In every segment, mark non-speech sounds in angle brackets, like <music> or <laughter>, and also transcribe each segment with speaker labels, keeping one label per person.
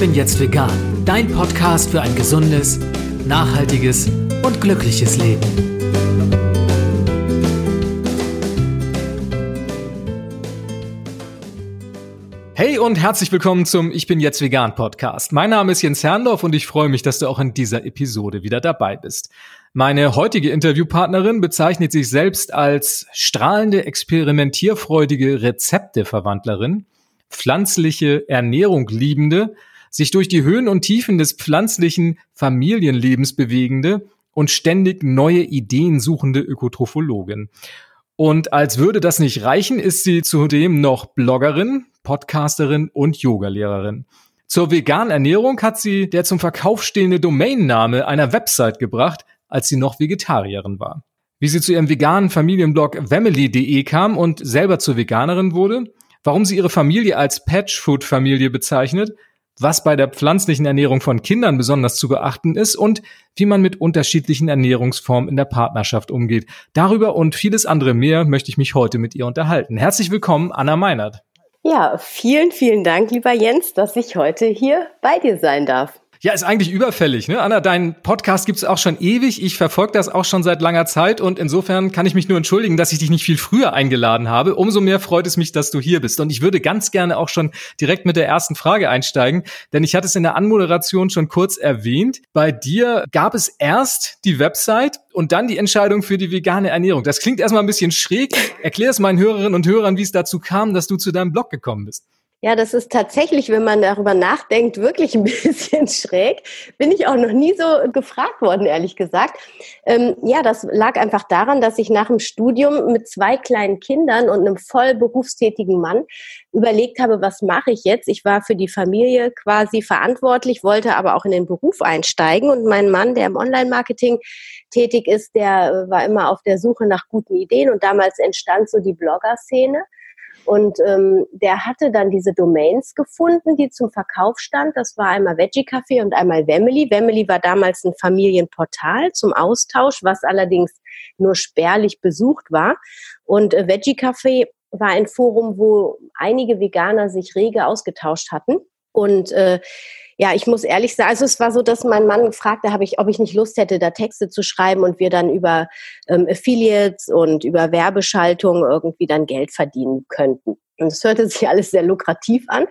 Speaker 1: bin jetzt vegan, dein Podcast für ein gesundes, nachhaltiges und glückliches Leben. Hey und herzlich willkommen zum Ich bin jetzt vegan Podcast. Mein Name ist Jens Herrndorf und ich freue mich, dass du auch in dieser Episode wieder dabei bist. Meine heutige Interviewpartnerin bezeichnet sich selbst als strahlende, experimentierfreudige Rezepteverwandlerin, pflanzliche Ernährung liebende, sich durch die Höhen und Tiefen des pflanzlichen Familienlebens bewegende und ständig neue Ideen suchende Ökotrophologin. Und als würde das nicht reichen, ist sie zudem noch Bloggerin, Podcasterin und Yogalehrerin. Zur veganen Ernährung hat sie der zum Verkauf stehende Domainname einer Website gebracht, als sie noch Vegetarierin war. Wie sie zu ihrem veganen Familienblog family.de kam und selber zur Veganerin wurde, warum sie ihre Familie als Patchfood-Familie bezeichnet, was bei der pflanzlichen Ernährung von Kindern besonders zu beachten ist und wie man mit unterschiedlichen Ernährungsformen in der Partnerschaft umgeht. Darüber und vieles andere mehr möchte ich mich heute mit ihr unterhalten. Herzlich willkommen, Anna Meinert.
Speaker 2: Ja, vielen, vielen Dank, lieber Jens, dass ich heute hier bei dir sein darf.
Speaker 1: Ja, ist eigentlich überfällig. Ne? Anna, dein Podcast gibt's auch schon ewig. Ich verfolge das auch schon seit langer Zeit und insofern kann ich mich nur entschuldigen, dass ich dich nicht viel früher eingeladen habe. Umso mehr freut es mich, dass du hier bist. Und ich würde ganz gerne auch schon direkt mit der ersten Frage einsteigen, denn ich hatte es in der Anmoderation schon kurz erwähnt. Bei dir gab es erst die Website und dann die Entscheidung für die vegane Ernährung. Das klingt erstmal ein bisschen schräg. Erklär es meinen Hörerinnen und Hörern, wie es dazu kam, dass du zu deinem Blog gekommen bist.
Speaker 2: Ja, das ist tatsächlich, wenn man darüber nachdenkt, wirklich ein <laughs> bisschen schräg. Bin ich auch noch nie so gefragt worden, ehrlich gesagt. Ähm, ja, das lag einfach daran, dass ich nach dem Studium mit zwei kleinen Kindern und einem voll berufstätigen Mann überlegt habe, was mache ich jetzt? Ich war für die Familie quasi verantwortlich, wollte aber auch in den Beruf einsteigen und mein Mann, der im Online-Marketing tätig ist, der war immer auf der Suche nach guten Ideen und damals entstand so die Blogger-Szene. Und ähm, der hatte dann diese Domains gefunden, die zum Verkauf stand. Das war einmal Veggie Café und einmal Wemily. Wemily war damals ein Familienportal zum Austausch, was allerdings nur spärlich besucht war. Und äh, Veggie Café war ein Forum, wo einige Veganer sich rege ausgetauscht hatten. Und äh, ja, ich muss ehrlich sagen, also es war so, dass mein Mann fragte, habe ich, ob ich nicht Lust hätte, da Texte zu schreiben und wir dann über ähm, Affiliates und über Werbeschaltung irgendwie dann Geld verdienen könnten. Und es hörte sich alles sehr lukrativ an,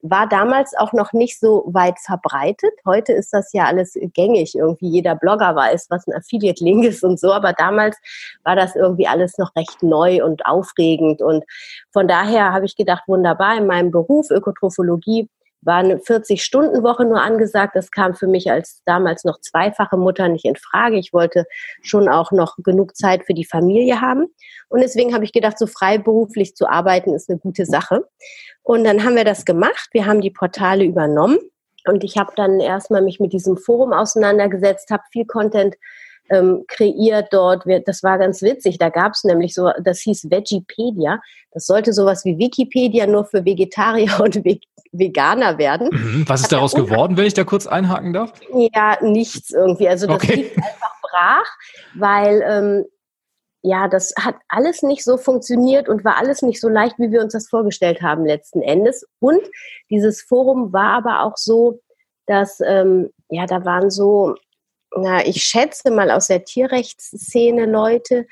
Speaker 2: war damals auch noch nicht so weit verbreitet. Heute ist das ja alles gängig. Irgendwie jeder Blogger weiß, was ein Affiliate-Link ist und so. Aber damals war das irgendwie alles noch recht neu und aufregend. Und von daher habe ich gedacht, wunderbar, in meinem Beruf Ökotrophologie war eine 40-Stunden-Woche nur angesagt. Das kam für mich als damals noch zweifache Mutter nicht in Frage. Ich wollte schon auch noch genug Zeit für die Familie haben. Und deswegen habe ich gedacht, so freiberuflich zu arbeiten ist eine gute Sache. Und dann haben wir das gemacht. Wir haben die Portale übernommen. Und ich habe dann erstmal mich mit diesem Forum auseinandergesetzt, habe viel Content ähm, kreiert dort. Das war ganz witzig. Da gab es nämlich so, das hieß Vegipedia. Das sollte sowas wie Wikipedia nur für Vegetarier <laughs> und Veganer werden.
Speaker 1: Mhm. Was ist daraus geworden, wenn ich da kurz einhaken darf?
Speaker 2: Ja, nichts irgendwie. Also das okay. einfach brach, weil ähm, ja, das hat alles nicht so funktioniert und war alles nicht so leicht, wie wir uns das vorgestellt haben letzten Endes. Und dieses Forum war aber auch so, dass ähm, ja, da waren so na, ich schätze mal aus der Tierrechtsszene Leute,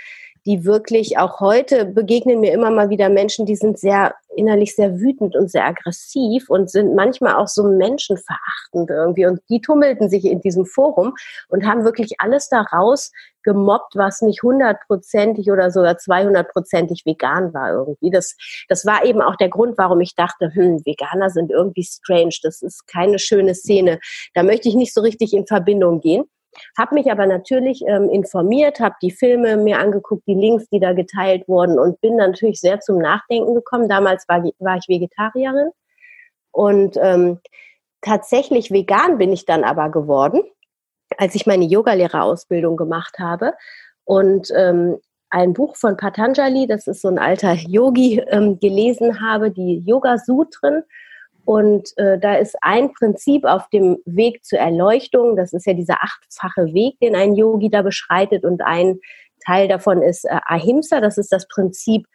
Speaker 2: die wirklich auch heute begegnen mir immer mal wieder Menschen, die sind sehr innerlich sehr wütend und sehr aggressiv und sind manchmal auch so menschenverachtend irgendwie. Und die tummelten sich in diesem Forum und haben wirklich alles daraus gemobbt, was nicht hundertprozentig oder sogar zweihundertprozentig vegan war irgendwie. Das, das war eben auch der Grund, warum ich dachte, hm, Veganer sind irgendwie strange. Das ist keine schöne Szene. Da möchte ich nicht so richtig in Verbindung gehen. Habe mich aber natürlich ähm, informiert, habe die Filme mir angeguckt, die Links, die da geteilt wurden und bin natürlich sehr zum Nachdenken gekommen. Damals war, war ich Vegetarierin und ähm, tatsächlich vegan bin ich dann aber geworden, als ich meine Yogalehrerausbildung gemacht habe und ähm, ein Buch von Patanjali, das ist so ein alter Yogi, ähm, gelesen habe, die Yoga Sutren und äh, da ist ein Prinzip auf dem Weg zur Erleuchtung, das ist ja dieser achtfache Weg, den ein Yogi da beschreitet. Und ein Teil davon ist äh, Ahimsa, das ist das Prinzip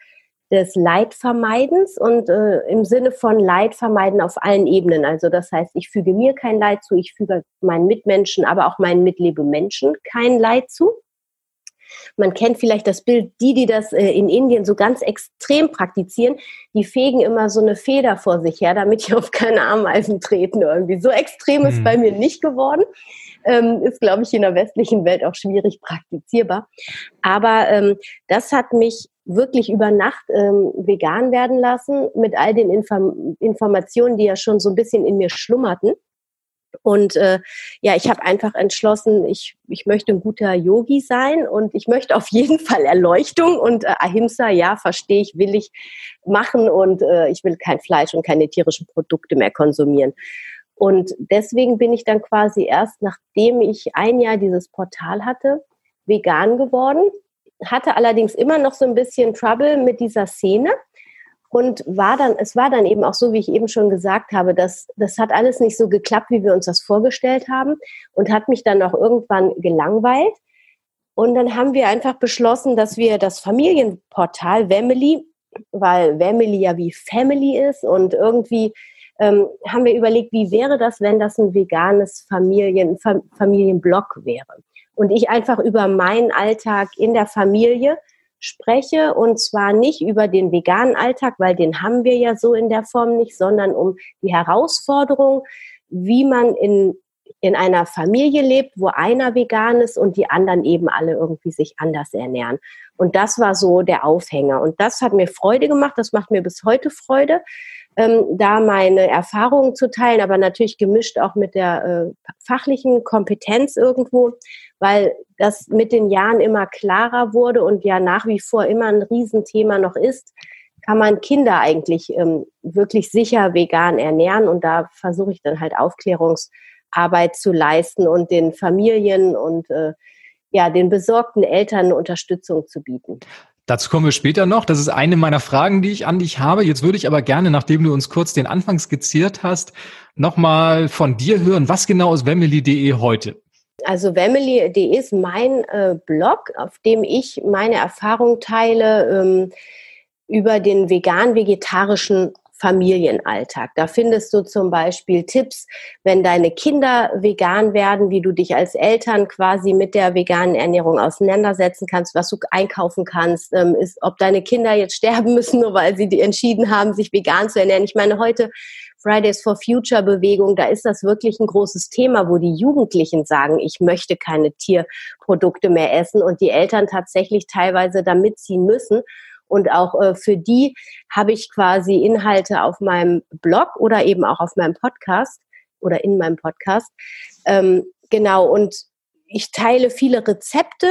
Speaker 2: des Leidvermeidens und äh, im Sinne von Leidvermeiden auf allen Ebenen. Also das heißt, ich füge mir kein Leid zu, ich füge meinen Mitmenschen, aber auch meinen Mitlebemenschen kein Leid zu. Man kennt vielleicht das Bild, die, die das äh, in Indien so ganz extrem praktizieren, die fegen immer so eine Feder vor sich her, damit die <laughs> auf keine Ameisen treten irgendwie. So extrem ist mhm. bei mir nicht geworden. Ähm, ist, glaube ich, in der westlichen Welt auch schwierig praktizierbar. Aber ähm, das hat mich wirklich über Nacht ähm, vegan werden lassen mit all den Inform Informationen, die ja schon so ein bisschen in mir schlummerten. Und äh, ja, ich habe einfach entschlossen, ich, ich möchte ein guter Yogi sein und ich möchte auf jeden <laughs> Fall Erleuchtung und äh, Ahimsa, ja, verstehe ich, will ich machen und äh, ich will kein Fleisch und keine tierischen Produkte mehr konsumieren. Und deswegen bin ich dann quasi erst, nachdem ich ein Jahr dieses Portal hatte, vegan geworden, hatte allerdings immer noch so ein bisschen Trouble mit dieser Szene und war dann, es war dann eben auch so, wie ich eben schon gesagt habe, dass das hat alles nicht so geklappt, wie wir uns das vorgestellt haben und hat mich dann auch irgendwann gelangweilt. Und dann haben wir einfach beschlossen, dass wir das Familienportal Family, weil Family ja wie Family ist und irgendwie ähm, haben wir überlegt, wie wäre das, wenn das ein veganes Familien, Familienblog wäre. Und ich einfach über meinen Alltag in der Familie spreche und zwar nicht über den veganen Alltag, weil den haben wir ja so in der Form nicht, sondern um die Herausforderung, wie man in, in einer Familie lebt, wo einer vegan ist und die anderen eben alle irgendwie sich anders ernähren. Und das war so der Aufhänger. Und das hat mir Freude gemacht, das macht mir bis heute Freude, ähm, da meine Erfahrungen zu teilen, aber natürlich gemischt auch mit der äh, fachlichen Kompetenz irgendwo, weil das mit den Jahren immer klarer wurde und ja nach wie vor immer ein Riesenthema noch ist, kann man Kinder eigentlich ähm, wirklich sicher vegan ernähren und da versuche ich dann halt Aufklärungsarbeit zu leisten und den Familien und äh, ja, den besorgten Eltern Unterstützung zu bieten.
Speaker 1: Dazu kommen wir später noch. Das ist eine meiner Fragen, die ich an dich habe. Jetzt würde ich aber gerne, nachdem du uns kurz den Anfang skizziert hast, nochmal von dir hören. Was genau ist Wemily.de heute?
Speaker 2: Also Wemily.de ist mein äh, Blog, auf dem ich meine Erfahrung teile ähm, über den vegan-vegetarischen Familienalltag. Da findest du zum Beispiel Tipps, wenn deine Kinder vegan werden, wie du dich als Eltern quasi mit der veganen Ernährung auseinandersetzen kannst, was du einkaufen kannst, ähm, ist, ob deine Kinder jetzt <laughs> sterben müssen, nur weil sie entschieden haben, sich vegan zu ernähren. Ich meine, heute Fridays for Future Bewegung, da ist das wirklich ein großes Thema, wo die Jugendlichen sagen, ich möchte keine Tierprodukte mehr essen und die Eltern tatsächlich teilweise da mitziehen müssen. Und auch äh, für die habe ich quasi Inhalte auf meinem Blog oder eben auch auf meinem Podcast oder in meinem Podcast. Ähm, genau, und ich teile viele Rezepte,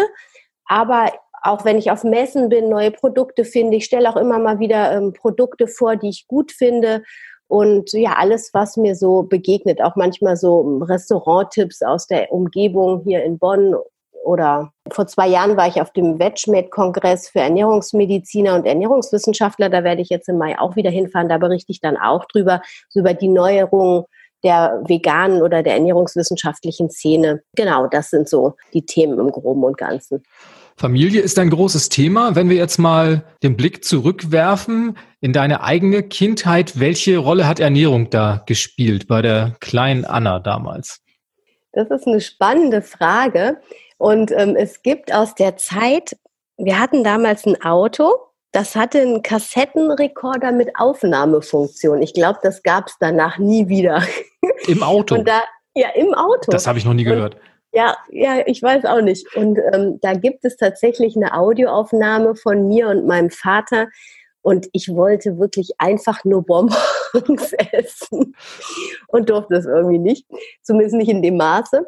Speaker 2: aber auch wenn ich auf Messen bin, neue Produkte finde, ich stelle auch immer mal wieder ähm, Produkte vor, die ich gut finde. Und ja, alles, was mir so begegnet, auch manchmal so Restauranttipps aus der Umgebung hier in Bonn oder vor zwei Jahren war ich auf dem VegMed-Kongress für Ernährungsmediziner und Ernährungswissenschaftler. Da werde ich jetzt im Mai auch wieder hinfahren. Da berichte ich dann auch drüber, so über die Neuerungen der veganen oder der ernährungswissenschaftlichen Szene. Genau, das sind so die Themen im Groben und Ganzen.
Speaker 1: Familie ist ein großes Thema. Wenn wir jetzt mal den Blick zurückwerfen in deine eigene Kindheit, welche Rolle hat Ernährung da gespielt bei der kleinen Anna damals?
Speaker 2: Das ist eine spannende Frage. Und ähm, es gibt aus der Zeit, wir hatten damals ein Auto, das hatte einen Kassettenrekorder mit Aufnahmefunktion. Ich glaube, das gab es danach nie wieder.
Speaker 1: Im Auto?
Speaker 2: Da, ja, im Auto.
Speaker 1: Das habe ich noch nie gehört. Und,
Speaker 2: ja, ja, ich weiß auch nicht. Und ähm, da gibt es tatsächlich eine Audioaufnahme von mir und meinem Vater. Und ich wollte wirklich einfach nur Bonbons <laughs> essen und durfte es irgendwie nicht, zumindest nicht in dem Maße.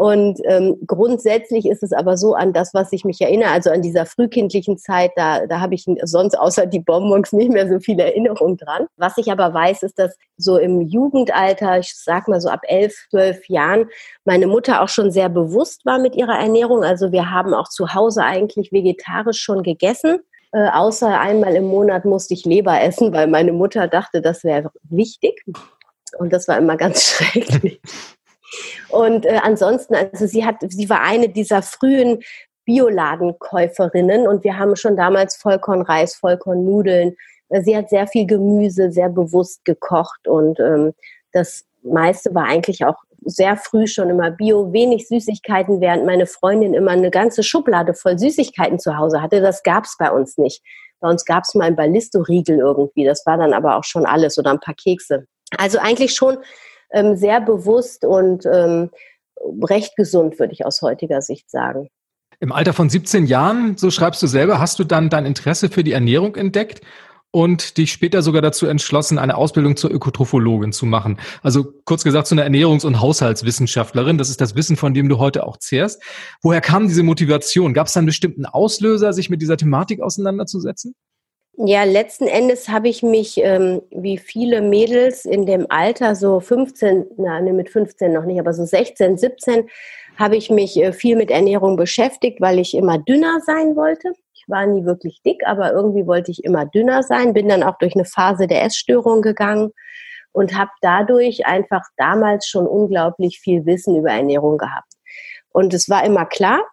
Speaker 2: Und ähm, grundsätzlich ist es aber so an das, was ich mich erinnere, also an dieser frühkindlichen Zeit, da, da habe ich sonst außer die Bonbons nicht mehr so viel Erinnerung dran. Was ich aber weiß, ist, dass so im Jugendalter, ich sag mal so ab elf, zwölf Jahren, meine Mutter auch schon sehr bewusst war mit ihrer Ernährung. Also wir haben auch zu Hause eigentlich vegetarisch schon gegessen. Äh, außer einmal im Monat musste ich Leber essen, weil meine Mutter dachte, das wäre wichtig. Und das war immer ganz <laughs> schrecklich. Und äh, ansonsten, also sie hat, sie war eine dieser frühen Bioladenkäuferinnen und wir haben schon damals Vollkornreis, Vollkornnudeln. Sie hat sehr viel Gemüse, sehr bewusst gekocht und ähm, das meiste war eigentlich auch sehr früh schon immer Bio, wenig Süßigkeiten, während meine Freundin immer eine ganze Schublade voll Süßigkeiten zu Hause hatte. Das gab's bei uns nicht. Bei uns gab's mal ein Ballisto-Riegel irgendwie. Das war dann aber auch schon alles oder ein paar Kekse. Also eigentlich schon ähm, sehr bewusst und ähm, recht gesund, würde ich aus heutiger Sicht sagen.
Speaker 1: Im Alter von 17 Jahren, so schreibst du selber, hast du dann dein Interesse für die Ernährung entdeckt und dich später sogar dazu entschlossen, eine Ausbildung zur Ökotrophologin zu machen. Also kurz gesagt zu einer Ernährungs- und Haushaltswissenschaftlerin. Das ist das Wissen, von dem du heute auch zehrst. Woher kam diese Motivation? Gab es einen bestimmten Auslöser, sich mit dieser Thematik auseinanderzusetzen?
Speaker 2: Ja, letzten Endes habe ich mich, ähm, wie viele Mädels in dem Alter, so 15, nein, mit 15 noch nicht, aber so 16, 17, habe ich mich äh, viel mit Ernährung beschäftigt, weil ich immer dünner sein wollte. Ich war nie wirklich dick, aber irgendwie wollte ich immer dünner sein, bin dann auch durch eine Phase der Essstörung gegangen und habe dadurch einfach damals schon unglaublich viel Wissen über Ernährung gehabt. Und es war immer klar,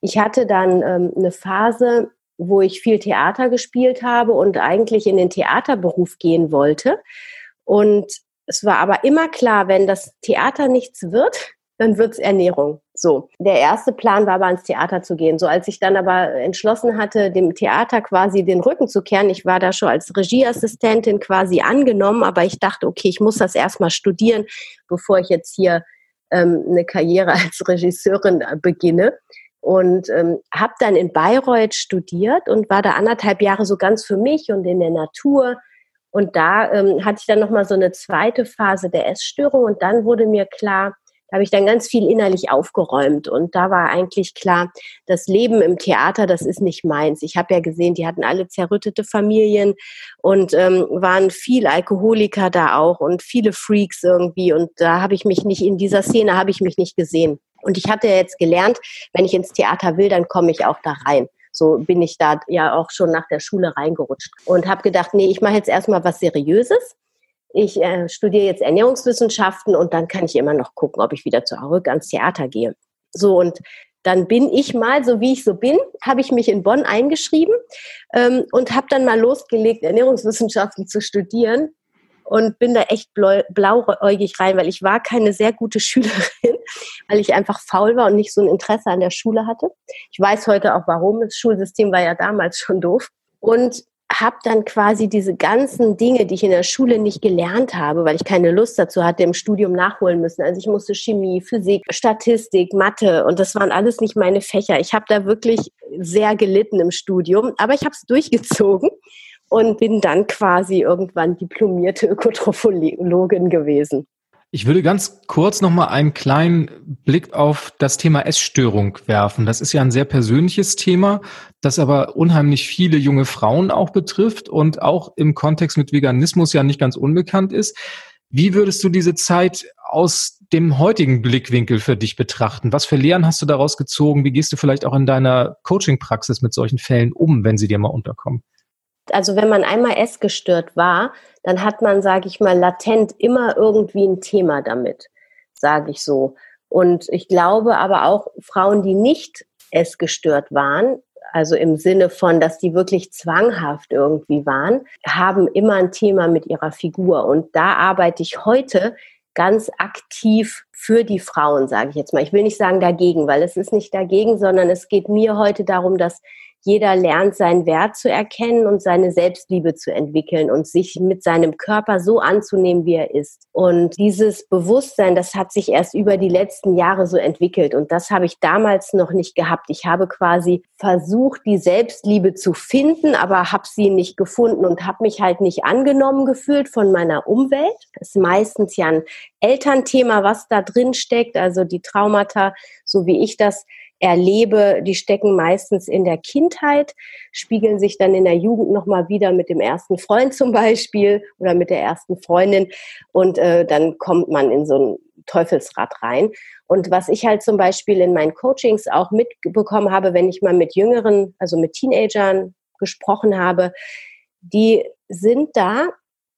Speaker 2: ich hatte dann ähm, eine Phase, wo ich viel Theater gespielt habe und eigentlich in den Theaterberuf gehen wollte. Und es war aber immer klar, wenn das Theater nichts wird, dann wird's Ernährung. So. Der erste Plan war aber ans Theater zu gehen. So als ich dann aber entschlossen hatte, dem Theater quasi den Rücken zu kehren, ich war da schon als Regieassistentin quasi angenommen, aber ich dachte, okay, ich muss das erstmal studieren, bevor ich jetzt hier ähm, eine Karriere als Regisseurin äh, beginne und ähm, habe dann in Bayreuth studiert und war da anderthalb Jahre so ganz für mich und in der Natur. Und da ähm, hatte ich dann nochmal so eine zweite Phase der Essstörung und dann wurde mir klar, da habe ich dann ganz viel innerlich aufgeräumt und da war eigentlich klar, das Leben im Theater, das ist nicht meins. Ich habe ja gesehen, die hatten alle zerrüttete Familien und ähm, waren viel Alkoholiker da auch und viele Freaks irgendwie und da habe ich mich nicht in dieser Szene habe ich mich nicht gesehen. Und ich hatte jetzt gelernt, wenn ich ins Theater will, dann komme ich auch da rein. So bin ich da ja auch schon nach der Schule reingerutscht und habe gedacht, nee, ich mache jetzt erstmal was Seriöses. Ich äh, studiere jetzt Ernährungswissenschaften und dann kann ich immer noch gucken, ob ich wieder zurück ans Theater gehe. So und dann bin ich mal, so wie ich so bin, habe ich mich in Bonn eingeschrieben ähm, und habe dann mal losgelegt, Ernährungswissenschaften zu studieren und bin da echt blauäugig rein, weil ich war keine sehr gute <laughs> Schülerin, weil ich einfach faul war und nicht so ein Interesse an der Schule hatte. Ich weiß heute auch warum. Das Schulsystem war ja damals schon doof. Und habe dann quasi diese ganzen Dinge, die ich in der Schule nicht gelernt habe, weil ich keine Lust dazu hatte, im Studium nachholen müssen. Also ich musste Chemie, Physik, Statistik, Mathe und das waren alles nicht meine Fächer. Ich habe da wirklich sehr gelitten im Studium, aber ich habe es durchgezogen und bin dann quasi irgendwann diplomierte Ökotrophologin gewesen.
Speaker 1: Ich würde ganz kurz noch mal einen kleinen Blick auf das Thema Essstörung werfen. Das ist ja ein sehr persönliches Thema, das aber unheimlich viele junge Frauen auch betrifft und auch im Kontext mit Veganismus ja nicht ganz unbekannt ist. Wie würdest du diese Zeit aus dem heutigen Blickwinkel für dich betrachten? Was für Lehren hast du daraus gezogen? Wie gehst du vielleicht auch in deiner Coaching-Praxis mit solchen Fällen um, wenn sie dir mal unterkommen?
Speaker 2: Also wenn man einmal essgestört war, dann hat man, sage ich mal, latent immer irgendwie ein Thema damit, sage ich so. Und ich glaube aber auch Frauen, die nicht essgestört waren, also im Sinne von, dass die wirklich zwanghaft irgendwie waren, haben immer ein Thema mit ihrer Figur. Und da arbeite ich heute ganz aktiv für die Frauen, sage ich jetzt mal. Ich will nicht sagen dagegen, weil es ist nicht dagegen, sondern es geht mir heute darum, dass jeder lernt, seinen Wert zu erkennen und seine Selbstliebe zu entwickeln und sich mit seinem Körper so anzunehmen, wie er ist. Und dieses Bewusstsein, das hat sich erst über die letzten Jahre so entwickelt. Und das habe ich damals noch nicht gehabt. Ich habe quasi versucht, die Selbstliebe zu finden, aber habe sie nicht gefunden und habe mich halt nicht angenommen gefühlt von meiner Umwelt. Das ist meistens ja ein Elternthema, was da drin steckt, also die Traumata, so wie ich das erlebe, die stecken meistens in der Kindheit, spiegeln sich dann in der Jugend nochmal wieder mit dem ersten Freund zum Beispiel oder mit der ersten Freundin und äh, dann kommt man in so ein Teufelsrad rein. Und was ich halt zum Beispiel in meinen Coachings auch mitbekommen habe, wenn ich mal mit Jüngeren, also mit Teenagern gesprochen habe, die sind da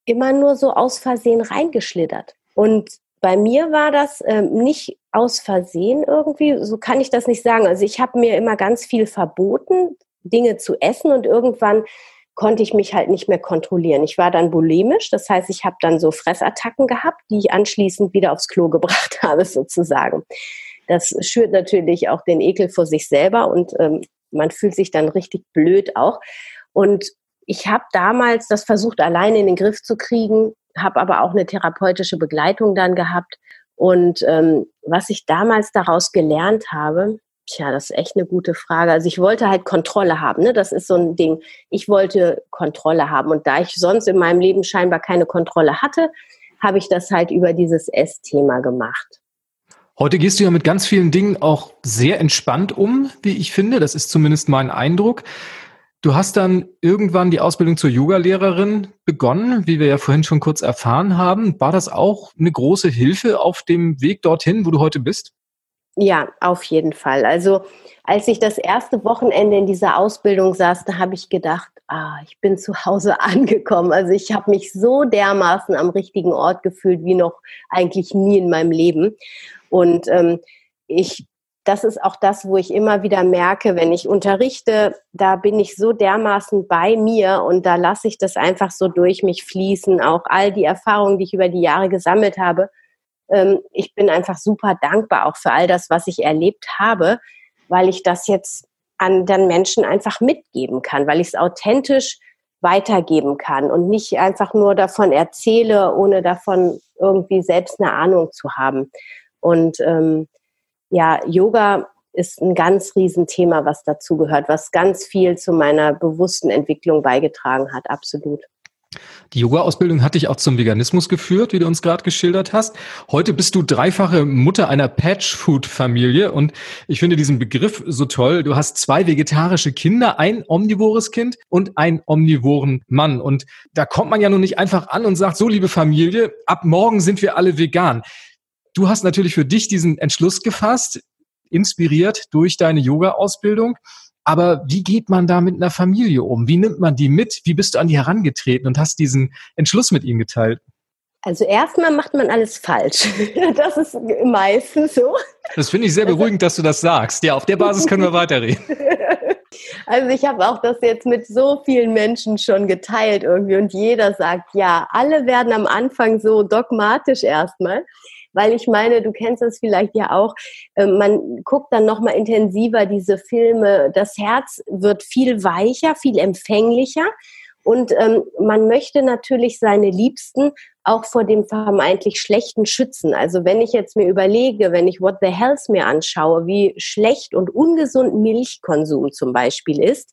Speaker 2: immer nur so aus Versehen reingeschlittert. Und bei mir war das ähm, nicht aus Versehen irgendwie, so kann ich das nicht sagen. Also ich habe mir immer ganz viel verboten, Dinge zu essen und irgendwann konnte ich mich halt nicht mehr kontrollieren. Ich war dann bulimisch, das heißt, ich habe dann so Fressattacken gehabt, die ich anschließend wieder aufs Klo <laughs> gebracht habe, sozusagen. Das schürt natürlich auch den Ekel vor sich selber und ähm, man fühlt sich dann richtig blöd auch. Und ich habe damals das versucht, alleine in den Griff zu kriegen, habe aber auch eine therapeutische Begleitung dann gehabt. Und ähm, was ich damals daraus gelernt habe, tja, das ist echt eine gute Frage. Also ich wollte halt Kontrolle haben, ne? Das ist so ein Ding. Ich wollte Kontrolle haben. Und da ich sonst in meinem Leben scheinbar keine Kontrolle hatte, habe ich das halt über dieses Essthema gemacht.
Speaker 1: Heute gehst du ja mit ganz vielen Dingen auch sehr entspannt um, wie ich finde. Das ist zumindest mein Eindruck. Du hast dann irgendwann die Ausbildung zur Yogalehrerin begonnen, wie wir ja vorhin schon kurz erfahren haben. War das auch eine große Hilfe auf dem Weg dorthin, wo du heute bist?
Speaker 2: Ja, auf jeden Fall. Also als ich das erste Wochenende in dieser Ausbildung saß, da habe ich gedacht, ah, ich bin zu Hause <laughs> angekommen. Also ich habe mich so dermaßen am richtigen Ort gefühlt wie noch eigentlich nie in meinem Leben. Und ähm, ich das ist auch das, wo ich immer wieder merke, wenn ich unterrichte, da bin ich so dermaßen bei mir und da lasse ich das einfach so durch mich fließen. Auch all die Erfahrungen, die ich über die Jahre gesammelt habe. Ähm, ich bin einfach super dankbar auch für all das, was ich erlebt habe, weil ich das jetzt an den Menschen einfach mitgeben kann, weil ich es authentisch weitergeben kann und nicht einfach nur davon erzähle, ohne davon irgendwie selbst eine Ahnung zu haben. Und ähm, ja, Yoga ist ein ganz Riesenthema, was dazu gehört, was ganz viel zu meiner bewussten Entwicklung beigetragen hat, absolut.
Speaker 1: Die Yoga-Ausbildung hat dich auch zum Veganismus geführt, wie du uns gerade geschildert hast. Heute bist du dreifache Mutter einer Patch-Food-Familie und ich finde diesen Begriff so toll. Du hast zwei vegetarische Kinder, ein omnivores Kind und einen omnivoren Mann. Und da kommt man ja nun nicht einfach an und sagt, so liebe Familie, ab morgen sind wir alle vegan. Du hast natürlich für dich diesen Entschluss gefasst, inspiriert durch deine Yoga-Ausbildung. Aber wie geht man da mit einer Familie um? Wie nimmt man die mit? Wie bist du an die herangetreten und hast diesen Entschluss mit ihnen geteilt?
Speaker 2: Also erstmal macht man alles falsch. <laughs> Das ist meistens so.
Speaker 1: Das finde ich sehr beruhigend, dass du das sagst. Ja, auf der Basis können wir <laughs> weiterreden.
Speaker 2: Also ich habe auch das jetzt mit so vielen Menschen schon geteilt irgendwie und jeder sagt, ja, alle werden am Anfang so dogmatisch erstmal weil ich meine, du kennst das vielleicht ja auch, ähm, man guckt dann nochmal intensiver diese Filme, das Herz wird viel weicher, viel empfänglicher und ähm, man möchte natürlich seine Liebsten auch vor dem vermeintlich Schlechten schützen. Also wenn ich jetzt mir überlege, wenn ich What the Hells mir anschaue, wie schlecht und ungesund Milchkonsum zum Beispiel ist,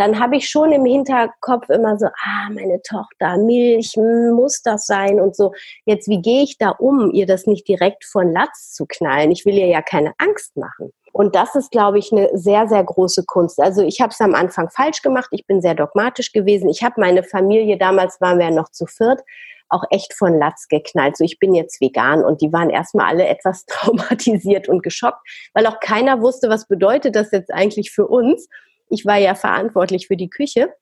Speaker 2: dann habe ich schon im Hinterkopf immer so, ah, meine Tochter, Milch, muss das sein und so. Jetzt, wie gehe ich da um, ihr das nicht direkt von Latz zu knallen? Ich will ihr ja keine Angst machen. Und das ist, glaube ich, eine sehr, sehr große Kunst. Also ich habe es am Anfang falsch gemacht. Ich bin sehr dogmatisch gewesen. Ich habe meine Familie, damals waren wir ja noch zu viert, auch echt von Latz geknallt. So, ich bin jetzt vegan und die waren erstmal alle <laughs> etwas traumatisiert und geschockt, weil auch keiner wusste, was bedeutet das jetzt eigentlich für uns ich war ja verantwortlich für die Küche.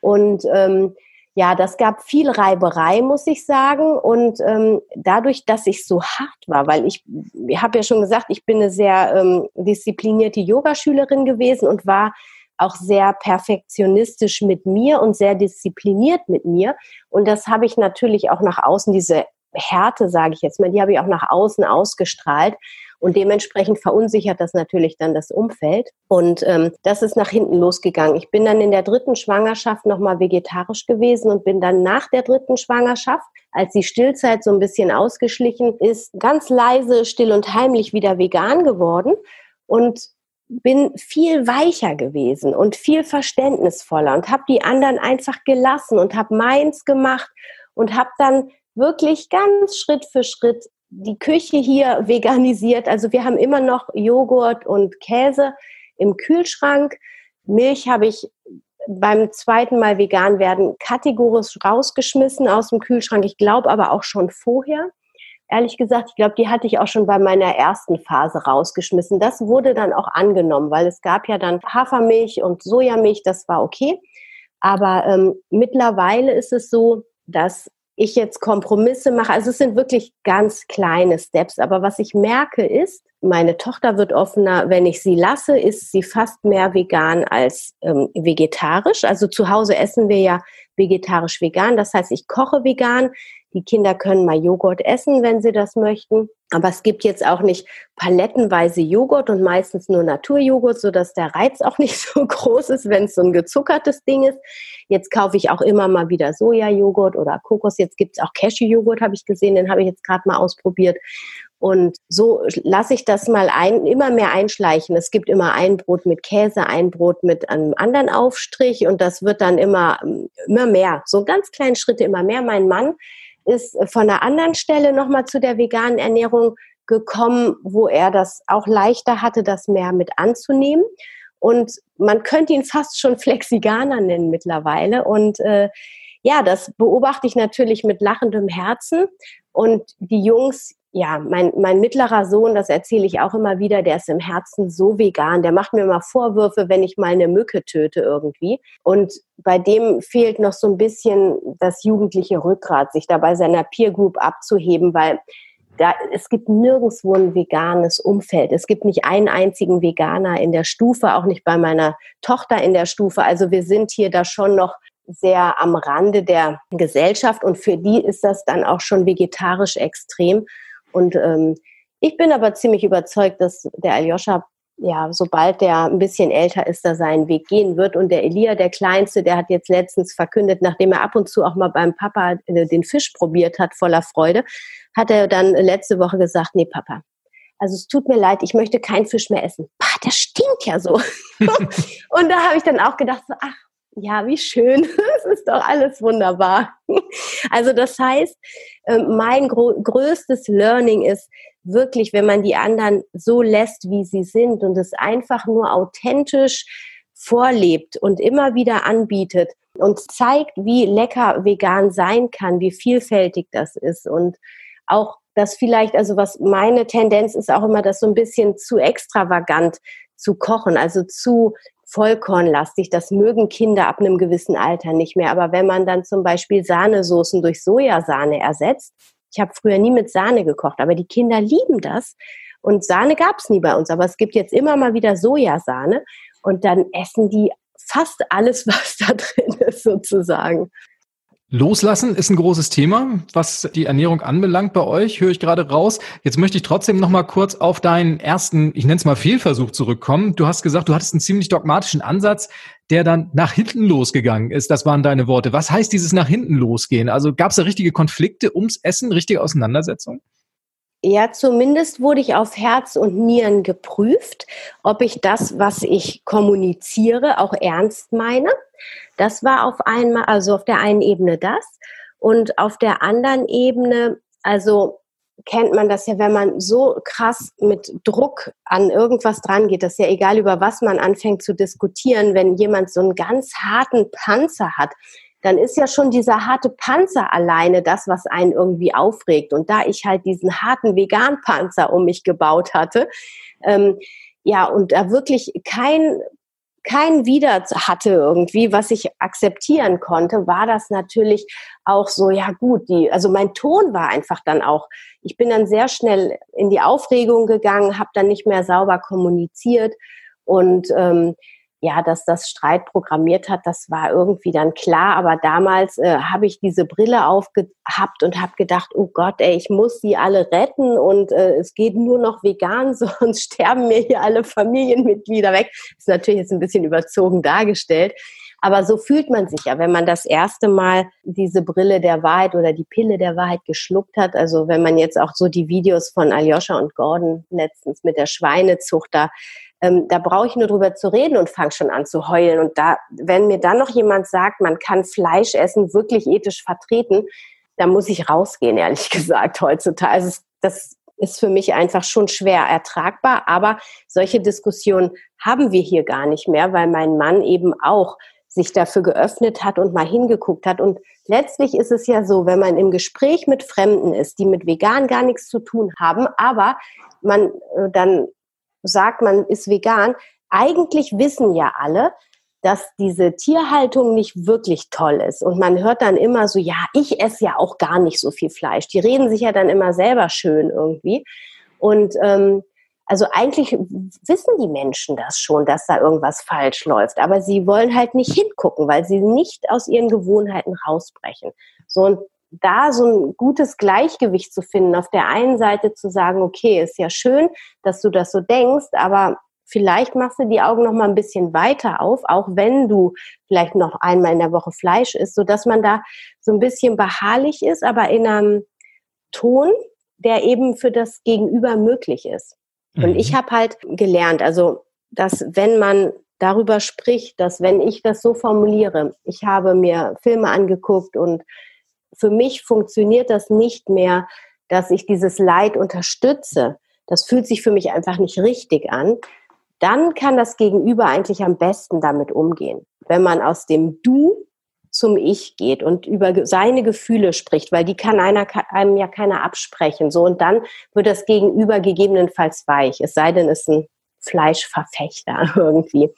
Speaker 2: Und ähm, ja, das gab viel Reiberei, muss ich sagen. Und ähm, dadurch, dass ich so hart war, weil ich, ich habe ja schon gesagt, ich bin eine sehr ähm, disziplinierte Yogaschülerin gewesen und war auch sehr perfektionistisch mit mir und sehr diszipliniert mit mir. Und das habe ich natürlich auch nach außen, diese Härte, sage ich jetzt mal, die habe ich auch nach außen ausgestrahlt. Und dementsprechend verunsichert das natürlich dann das Umfeld. Und ähm, das ist nach hinten losgegangen. Ich bin dann in der dritten Schwangerschaft nochmal vegetarisch gewesen und bin dann nach der dritten Schwangerschaft, als die Stillzeit so ein bisschen ausgeschlichen ist, ganz leise, still und heimlich wieder vegan geworden. Und bin viel weicher gewesen und viel verständnisvoller und habe die anderen einfach gelassen und habe meins gemacht und habe dann wirklich ganz Schritt für Schritt die Küche hier veganisiert. Also wir haben immer noch Joghurt und Käse im Kühlschrank. Milch habe ich beim zweiten Mal vegan werden kategorisch rausgeschmissen aus dem Kühlschrank. Ich glaube aber auch schon vorher. Ehrlich gesagt, ich glaube, die hatte ich auch schon bei meiner ersten Phase rausgeschmissen. Das wurde dann auch angenommen, weil es gab ja dann Hafermilch und Sojamilch, das war okay. Aber ähm, mittlerweile ist es so, dass ich jetzt Kompromisse mache. Also es sind wirklich ganz kleine Steps. Aber was ich merke ist, meine Tochter wird offener. Wenn ich sie lasse, ist sie fast mehr vegan als ähm, vegetarisch. Also zu Hause essen wir ja vegetarisch-vegan. Das heißt, ich koche vegan. Die Kinder können mal Joghurt essen, wenn sie das möchten. Aber es gibt jetzt auch nicht palettenweise Joghurt und meistens nur Naturjoghurt, sodass der Reiz auch <laughs> nicht so groß ist, wenn es so ein gezuckertes Ding ist. Jetzt kaufe ich auch immer mal wieder Sojajoghurt oder Kokos. Jetzt gibt es auch Cashewjoghurt, habe ich gesehen, den habe ich jetzt gerade mal ausprobiert. Und so lasse ich das mal ein, immer mehr einschleichen. Es gibt immer ein Brot mit Käse, ein Brot mit einem anderen Aufstrich und das wird dann immer, immer mehr. So ganz kleine Schritte immer mehr. Mein Mann ist von einer anderen Stelle nochmal zu der veganen Ernährung gekommen, wo er das auch leichter hatte, das mehr mit anzunehmen. Und man könnte ihn fast schon <laughs> Flexiganer nennen mittlerweile. Und äh, ja, das beobachte ich natürlich mit lachendem Herzen. Und die Jungs, ja, mein, mein mittlerer Sohn, das erzähle ich auch immer wieder, der ist im Herzen so vegan. Der macht mir immer Vorwürfe, wenn ich mal eine Mücke töte irgendwie. Und bei dem fehlt noch so ein bisschen das jugendliche Rückgrat, sich da bei seiner Peer Group abzuheben, weil da, es gibt nirgendwo ein veganes Umfeld. Es gibt nicht einen einzigen Veganer in der Stufe, auch nicht bei meiner Tochter in der Stufe. Also wir sind hier da schon noch sehr am Rande der Gesellschaft und für die ist das dann auch schon vegetarisch extrem. Und ähm, ich bin aber ziemlich überzeugt, dass der Aljoscha, ja, sobald der ein bisschen älter ist, da seinen Weg gehen wird. Und der Elia, der Kleinste, der hat jetzt letztens verkündet, nachdem er ab und zu auch mal beim Papa äh, den Fisch probiert hat, voller Freude, hat er dann letzte Woche gesagt, nee, Papa, also es tut mir leid, ich möchte keinen Fisch mehr essen. Bah, der stinkt ja so. <laughs> und da habe ich dann auch gedacht, so, ach, ja, wie schön, <laughs> es ist doch alles wunderbar. Also das heißt, ähm, mein größtes Learning ist wirklich, wenn man die anderen so lässt, wie sie sind und es einfach nur authentisch vorlebt und immer wieder anbietet und zeigt, wie lecker vegan sein kann, wie vielfältig das ist und auch das vielleicht, also was meine Tendenz ist auch immer, das so ein bisschen zu extravagant zu kochen, also zu vollkornlastig. Das mögen Kinder ab einem gewissen Alter nicht mehr. Aber wenn man dann zum Beispiel Sahnesoßen durch Sojasahne ersetzt, ich habe früher nie mit Sahne gekocht, aber die Kinder lieben das. Und Sahne gab es nie bei uns, aber es gibt jetzt immer mal wieder Sojasahne und dann essen die fast alles, <laughs> was da drin ist, sozusagen.
Speaker 1: Loslassen ist ein großes Thema, was die Ernährung anbelangt bei euch, höre ich gerade raus. Jetzt möchte ich trotzdem noch mal kurz auf deinen ersten, ich nenne es mal Fehlversuch zurückkommen. Du hast gesagt, du hattest einen ziemlich dogmatischen Ansatz, der dann nach hinten losgegangen ist. Das waren deine Worte. Was heißt dieses nach hinten losgehen? Also gab es da richtige Konflikte ums Essen, richtige Auseinandersetzungen?
Speaker 2: Ja, zumindest wurde ich auf Herz und Nieren geprüft, ob ich das, was ich kommuniziere, auch ernst meine. Das war auf einmal, also auf der einen Ebene das. Und auf der anderen Ebene, also kennt man das ja, wenn man so krass mit Druck an irgendwas dran geht, das ist ja egal, über was man anfängt zu diskutieren, wenn jemand so einen ganz harten Panzer hat, dann ist ja schon dieser harte Panzer alleine das, was einen irgendwie aufregt. Und da ich halt diesen harten Vegan-Panzer um mich gebaut hatte, ähm, ja, und da wirklich kein kein Wider hatte irgendwie, was ich akzeptieren konnte, war das natürlich auch so, ja gut, die, also mein Ton war einfach dann auch, ich bin dann sehr schnell in die Aufregung gegangen, habe dann nicht mehr sauber kommuniziert und ähm, ja, dass das Streit programmiert hat, das war irgendwie dann klar. Aber damals äh, habe ich diese Brille aufgehabt und habe gedacht, oh Gott, ey, ich muss sie alle retten und äh, es geht nur noch vegan, <laughs> sonst sterben mir hier alle Familienmitglieder weg. Ist natürlich jetzt ein bisschen überzogen dargestellt. Aber so fühlt man sich ja, wenn man das erste Mal diese Brille der Wahrheit oder die Pille der Wahrheit geschluckt hat. Also wenn man jetzt auch so die Videos von Aljoscha und Gordon letztens mit der Schweinezucht da ähm, da brauche ich nur drüber zu reden und fange schon an zu heulen. Und da, wenn mir dann noch jemand sagt, man kann Fleisch essen wirklich ethisch vertreten, da muss ich rausgehen, ehrlich <laughs> gesagt, heutzutage. Also das ist für mich einfach schon schwer ertragbar. Aber solche Diskussionen haben wir hier gar nicht mehr, weil mein Mann eben auch sich dafür geöffnet hat und mal hingeguckt hat. Und letztlich ist es ja so, wenn man im Gespräch mit Fremden ist, die mit vegan gar nichts zu tun haben, aber man äh, dann sagt, man ist vegan, eigentlich wissen ja alle, dass diese Tierhaltung nicht wirklich toll ist. Und man hört dann immer so, ja, ich esse ja auch gar nicht so viel Fleisch. Die reden sich ja dann immer selber schön irgendwie. Und ähm, also eigentlich wissen die Menschen das schon, dass da irgendwas falsch läuft, aber sie wollen halt nicht hingucken, weil sie nicht aus ihren Gewohnheiten rausbrechen. So und da so ein gutes Gleichgewicht zu finden, auf der einen Seite zu sagen, okay, ist ja schön, dass du das so denkst, aber vielleicht machst du die Augen noch mal ein bisschen weiter auf, auch wenn du vielleicht noch einmal in der Woche Fleisch isst, so dass man da so ein bisschen beharrlich ist, aber in einem Ton, der eben für das Gegenüber möglich ist. Mhm. Und ich habe halt gelernt, also dass wenn man darüber spricht, dass wenn ich das so formuliere, ich habe mir Filme angeguckt und für mich funktioniert das nicht mehr, dass ich dieses Leid unterstütze. Das fühlt sich für mich einfach nicht richtig an dann kann das Gegenüber eigentlich am besten damit umgehen. Wenn man aus dem Du zum Ich geht und über seine Gefühle spricht, weil die kann einer, einem ja keiner absprechen. So, und dann wird das Gegenüber gegebenenfalls weich, es sei denn, es ist ein Fleischverfechter <laughs> irgendwie.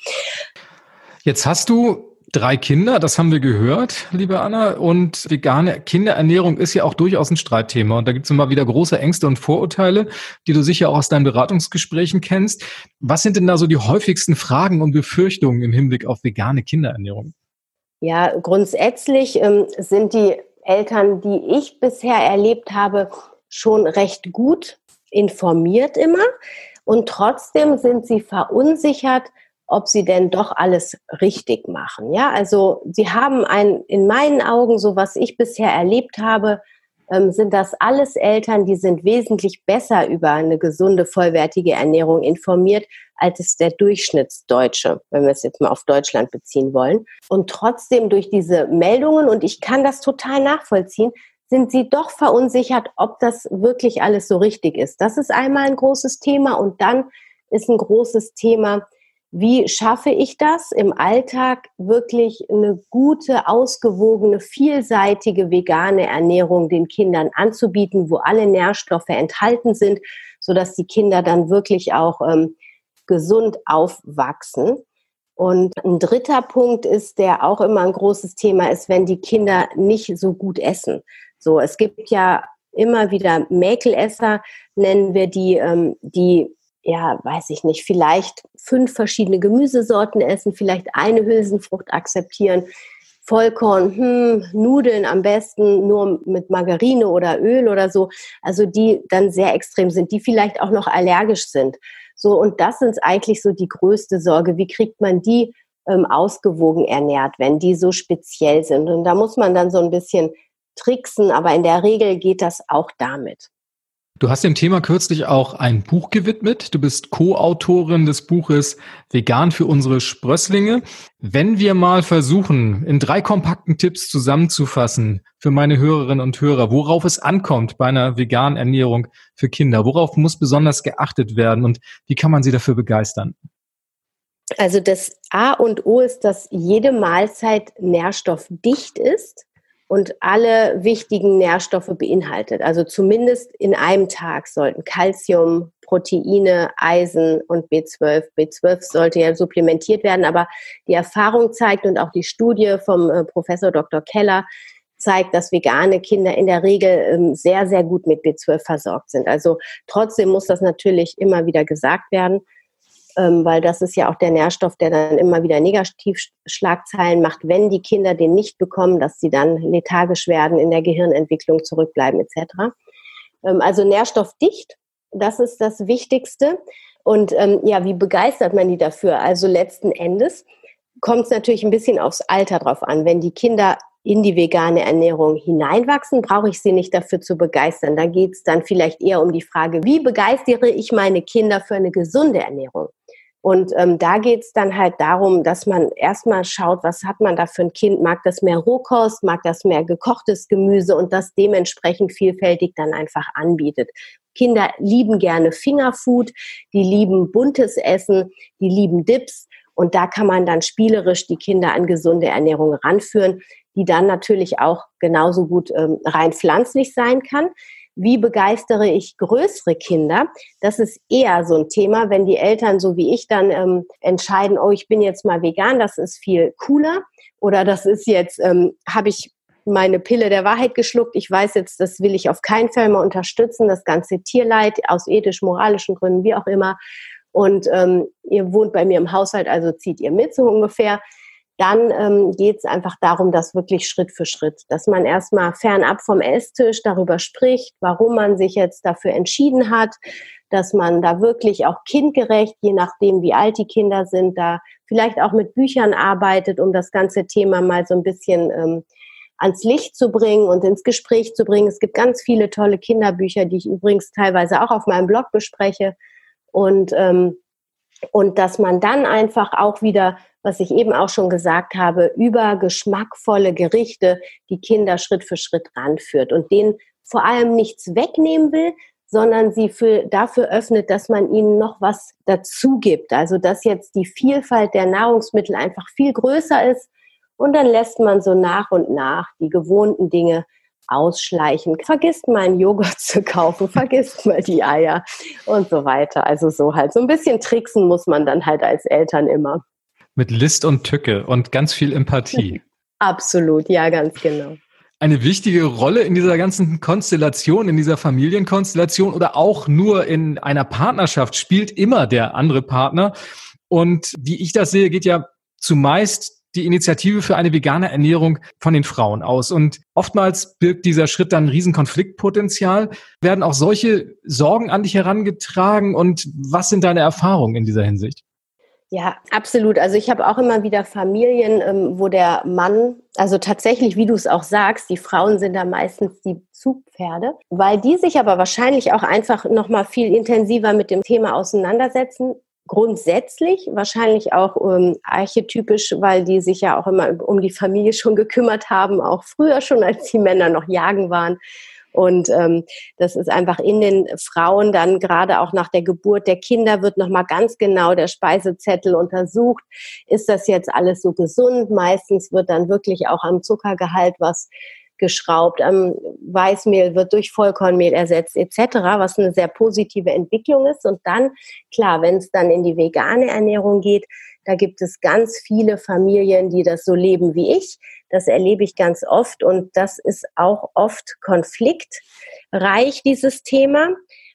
Speaker 1: Jetzt hast du drei Kinder, das haben wir gehört, liebe Anna. Und vegane Kinderernährung ist ja auch durchaus ein Streitthema. Und da gibt es immer wieder große Ängste und Vorurteile, die du sicher auch aus deinen Beratungsgesprächen kennst. Was sind denn da so die häufigsten Fragen und Befürchtungen im Hinblick auf vegane Kinderernährung?
Speaker 2: Ja, grundsätzlich ähm, sind die Eltern, die ich bisher erlebt habe, schon recht gut informiert immer. Und trotzdem sind sie verunsichert, ob sie denn doch alles richtig machen. Ja, also sie haben ein, in meinen Augen, so was ich bisher erlebt habe, ähm, sind das alles Eltern, die sind wesentlich besser über eine gesunde, vollwertige Ernährung informiert, als es der Durchschnittsdeutsche, wenn wir es jetzt mal auf Deutschland beziehen wollen. Und trotzdem durch diese Meldungen, und ich kann das total nachvollziehen, sind sie doch verunsichert, ob das wirklich alles so richtig ist. Das ist einmal ein großes Thema und dann ist ein großes Thema, wie schaffe ich das im Alltag wirklich eine gute, ausgewogene, vielseitige vegane Ernährung den Kindern anzubieten, wo alle Nährstoffe enthalten sind, so dass die Kinder dann wirklich auch ähm, gesund aufwachsen. Und ein dritter Punkt ist, der auch immer ein großes Thema ist, wenn die Kinder nicht so gut essen. So, es gibt ja immer wieder Mäkelesser, nennen wir die, ähm, die ja, weiß ich nicht, vielleicht fünf verschiedene Gemüsesorten essen, vielleicht eine Hülsenfrucht akzeptieren, Vollkorn, hm, Nudeln am besten nur mit Margarine oder Öl oder so, also die dann sehr extrem sind, die vielleicht auch noch allergisch sind. So, und das sind eigentlich so die größte Sorge. Wie kriegt man die ähm, ausgewogen ernährt, wenn die so speziell sind? Und da muss man dann so ein bisschen tricksen, aber in der Regel geht das auch damit.
Speaker 1: Du hast dem Thema kürzlich auch ein Buch gewidmet. Du bist Co-Autorin des Buches Vegan für unsere Sprösslinge. Wenn wir mal versuchen, in drei kompakten Tipps zusammenzufassen für meine Hörerinnen und Hörer, worauf es ankommt bei einer veganen Ernährung für Kinder, worauf muss besonders geachtet werden und wie kann man sie dafür begeistern?
Speaker 2: Also das A und O ist, dass jede Mahlzeit nährstoffdicht ist und alle wichtigen Nährstoffe beinhaltet. Also zumindest in einem Tag sollten Calcium, Proteine, Eisen und B12. B12 sollte ja supplementiert werden, aber die Erfahrung zeigt und auch die Studie vom äh, Professor Dr. Keller zeigt, dass vegane Kinder in der Regel ähm, sehr, sehr gut mit B12 versorgt sind. Also trotzdem muss das natürlich immer wieder gesagt werden ähm, weil das ist ja auch der Nährstoff, der dann immer wieder Negativschlagzeilen macht, wenn die Kinder den nicht bekommen, dass sie dann lethargisch werden, in der Gehirnentwicklung zurückbleiben etc. Ähm, also nährstoffdicht, das ist das Wichtigste. Und ähm, ja, wie begeistert man die dafür? Also letzten Endes kommt es natürlich ein bisschen aufs Alter drauf an. Wenn die Kinder in die vegane Ernährung hineinwachsen, brauche ich sie nicht dafür zu begeistern. Da geht es dann vielleicht eher um die Frage, wie begeistere ich meine Kinder für eine gesunde Ernährung? Und ähm, da geht es dann halt darum, dass man erstmal schaut, was hat man da für ein Kind? Mag das mehr Rohkost, mag das mehr gekochtes Gemüse und das dementsprechend vielfältig dann einfach anbietet. Kinder lieben gerne Fingerfood, die lieben buntes Essen, die lieben Dips. Und da kann man dann spielerisch die Kinder an gesunde Ernährung ranführen, die dann natürlich auch genauso gut ähm, rein pflanzlich sein kann. Wie begeistere ich größere Kinder? Das ist eher so ein Thema, wenn die Eltern so wie ich dann ähm, entscheiden, oh, ich bin jetzt mal vegan, das ist viel cooler. Oder das ist jetzt, ähm, habe ich meine Pille der Wahrheit geschluckt. Ich weiß jetzt, das will ich auf keinen Fall mehr unterstützen, das ganze Tierleid aus ethisch-moralischen Gründen, wie auch immer. Und ähm, ihr wohnt bei mir im Haushalt, also zieht ihr mit so ungefähr dann ähm, geht es einfach darum, dass wirklich Schritt für Schritt, dass man erstmal fernab vom Esstisch darüber spricht, warum man sich jetzt dafür entschieden hat, dass man da wirklich auch kindgerecht, je nachdem wie alt die Kinder sind, da vielleicht auch mit Büchern arbeitet, um das ganze Thema mal so ein bisschen ähm, ans Licht zu bringen und ins Gespräch zu bringen. Es gibt ganz viele tolle Kinderbücher, die ich übrigens teilweise auch auf meinem Blog bespreche. Und, ähm, und dass man dann einfach auch wieder was ich eben auch schon gesagt habe, über geschmackvolle Gerichte die Kinder Schritt für Schritt ranführt und denen vor allem nichts wegnehmen will, sondern sie für, dafür öffnet, dass man ihnen noch was dazu gibt. Also dass jetzt die Vielfalt der Nahrungsmittel einfach viel größer ist und dann lässt man so nach und nach die gewohnten Dinge ausschleichen. Vergisst mal einen Joghurt <laughs> zu kaufen, vergisst mal die Eier und so weiter. Also so halt. So ein bisschen tricksen muss man dann halt als Eltern immer.
Speaker 1: Mit List und Tücke und ganz viel Empathie. <laughs>
Speaker 2: Absolut, ja, ganz genau.
Speaker 1: Eine wichtige Rolle in dieser ganzen Konstellation, in dieser Familienkonstellation oder auch nur in einer Partnerschaft spielt immer der andere Partner. Und wie ich das sehe, geht ja zumeist die Initiative für eine vegane Ernährung von den Frauen aus. Und oftmals birgt dieser Schritt dann ein Riesenkonfliktpotenzial. Werden auch solche Sorgen an dich herangetragen? Und was sind deine Erfahrungen in dieser Hinsicht?
Speaker 2: Ja, absolut. Also ich habe auch immer wieder Familien, ähm, wo der Mann, also tatsächlich, wie du es auch sagst, die Frauen sind da meistens die Zugpferde, weil die sich aber wahrscheinlich auch einfach noch mal viel intensiver mit dem Thema auseinandersetzen. Grundsätzlich, wahrscheinlich auch ähm, archetypisch, weil die sich ja auch immer um die Familie schon gekümmert haben, auch früher schon, als die Männer noch jagen waren und ähm, das ist einfach in den Frauen dann gerade auch nach der Geburt der Kinder wird nochmal ganz genau der Speisezettel untersucht. Ist das jetzt alles so gesund? Meistens wird dann wirklich auch am Zuckergehalt was geschraubt, am Weißmehl wird durch Vollkornmehl ersetzt etc., was eine sehr positive Entwicklung ist. Und dann, klar, wenn es dann in die vegane Ernährung geht, da gibt es ganz viele Familien, die das so leben wie ich. Das erlebe ich ganz oft und das ist auch oft konfliktreich, dieses Thema.